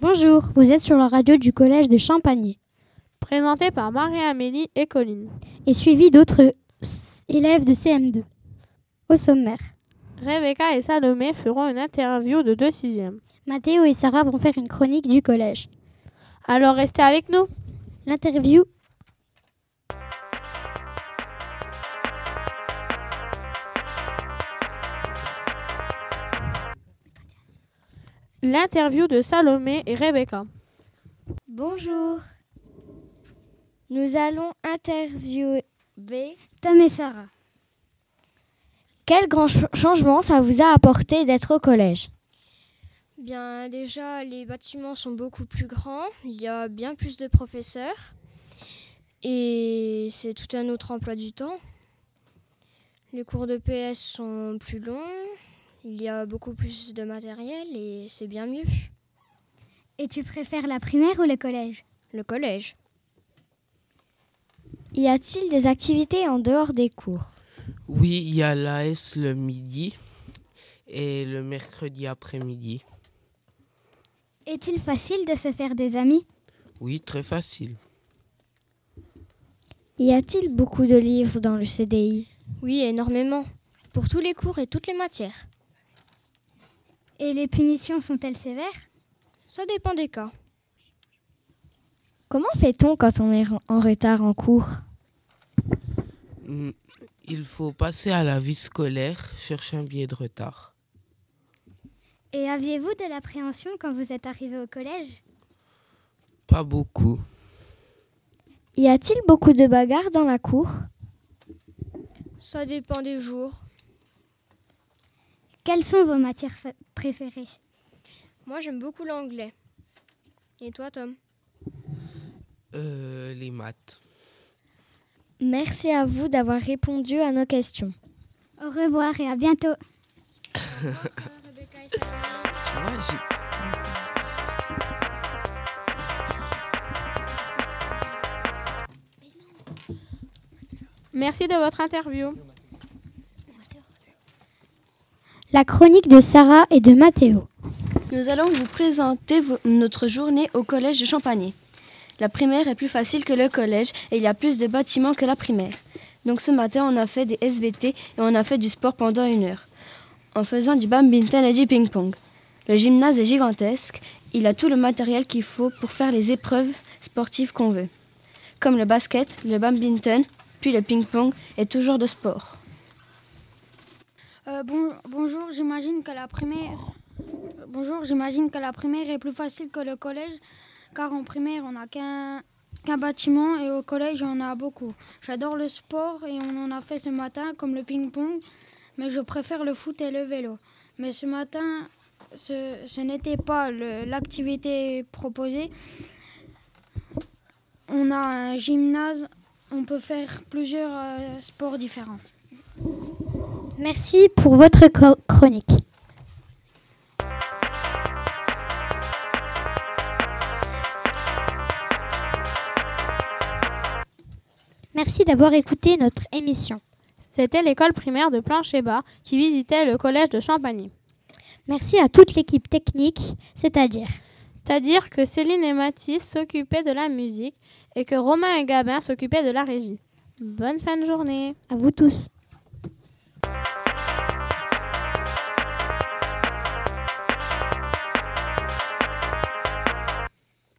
Bonjour, vous êtes sur la radio du collège de Champagny. Présenté par Marie-Amélie et Colline. Et suivi d'autres élèves de CM2. Au sommaire. Rebecca et Salomé feront une interview de deux sixièmes. Mathéo et Sarah vont faire une chronique du collège. Alors restez avec nous. L'interview L'interview de Salomé et Rebecca. Bonjour. Nous allons interviewer Tom et Sarah. Quel grand ch- changement ça vous a apporté d'être au collège? Bien, déjà, les bâtiments sont beaucoup plus grands. Il y a bien plus de professeurs. Et c'est tout un autre emploi du temps. Les cours de PS sont plus longs. Il y a beaucoup plus de matériel et c'est bien mieux. Et tu préfères la primaire ou le collège? Le collège. Y a-t-il des activités en dehors des cours? Oui, il y a l'AS le midi et le mercredi après-midi. Est-il facile de se faire des amis? Oui, très facile. Y a-t-il beaucoup de livres dans le CDI Oui, énormément. Pour tous les cours et toutes les matières. Et les punitions sont-elles sévères? Ça dépend des cas. Comment fait-on quand on est en- retard en cours? Hmm, Il faut passer à la vie scolaire, chercher un billet de retard. Et aviez-vous de l'appréhension quand vous êtes arrivé au collège? Pas beaucoup. Y a-t-il beaucoup de bagarres dans la cour? Ça dépend des jours. Quelles sont vos matières préférées? Moi, j'aime beaucoup l'anglais. Et toi, Tom? Euh, les maths. Merci à vous d'avoir répondu à nos questions. Au revoir et à bientôt. Merci de votre interview. La chronique de Sarah et de Mathéo. Nous allons vous présenter notre journée au collège de Champagny. La primaire est plus facile que le collège et il y a plus de bâtiments que la primaire. Donc ce matin, on a fait des SVT et on a fait du sport pendant une heure, en faisant du badminton et du ping-pong. Le gymnase est gigantesque, il a tout le matériel qu'il faut pour faire les épreuves sportives qu'on veut, comme le basket, le badminton, puis le ping-pong et toujours de sport. Euh, bon- bonjour, j'imagine que la primaire. Bonjour, j'imagine que la primaire est plus facile que le collège, car en primaire on n'a qu'un bâtiment et au collège on en a beaucoup. J'adore le sport et on en a fait ce matin comme le ping-pong, mais je préfère le foot et le vélo. Mais ce matin, ce, n'était pas l'activité proposée. On a un gymnase, on peut faire plusieurs euh, sports différents. Merci pour votre chronique. Merci d'avoir écouté notre émission. C'était l'école primaire de Plancher-Bas qui visitait le collège de Champagny. Merci à toute l'équipe technique, c'est-à-dire C'est-à-dire que Céline et Mathis s'occupaient de la musique et que Romain et Gabin s'occupaient de la régie. Bonne fin de journée. à vous tous.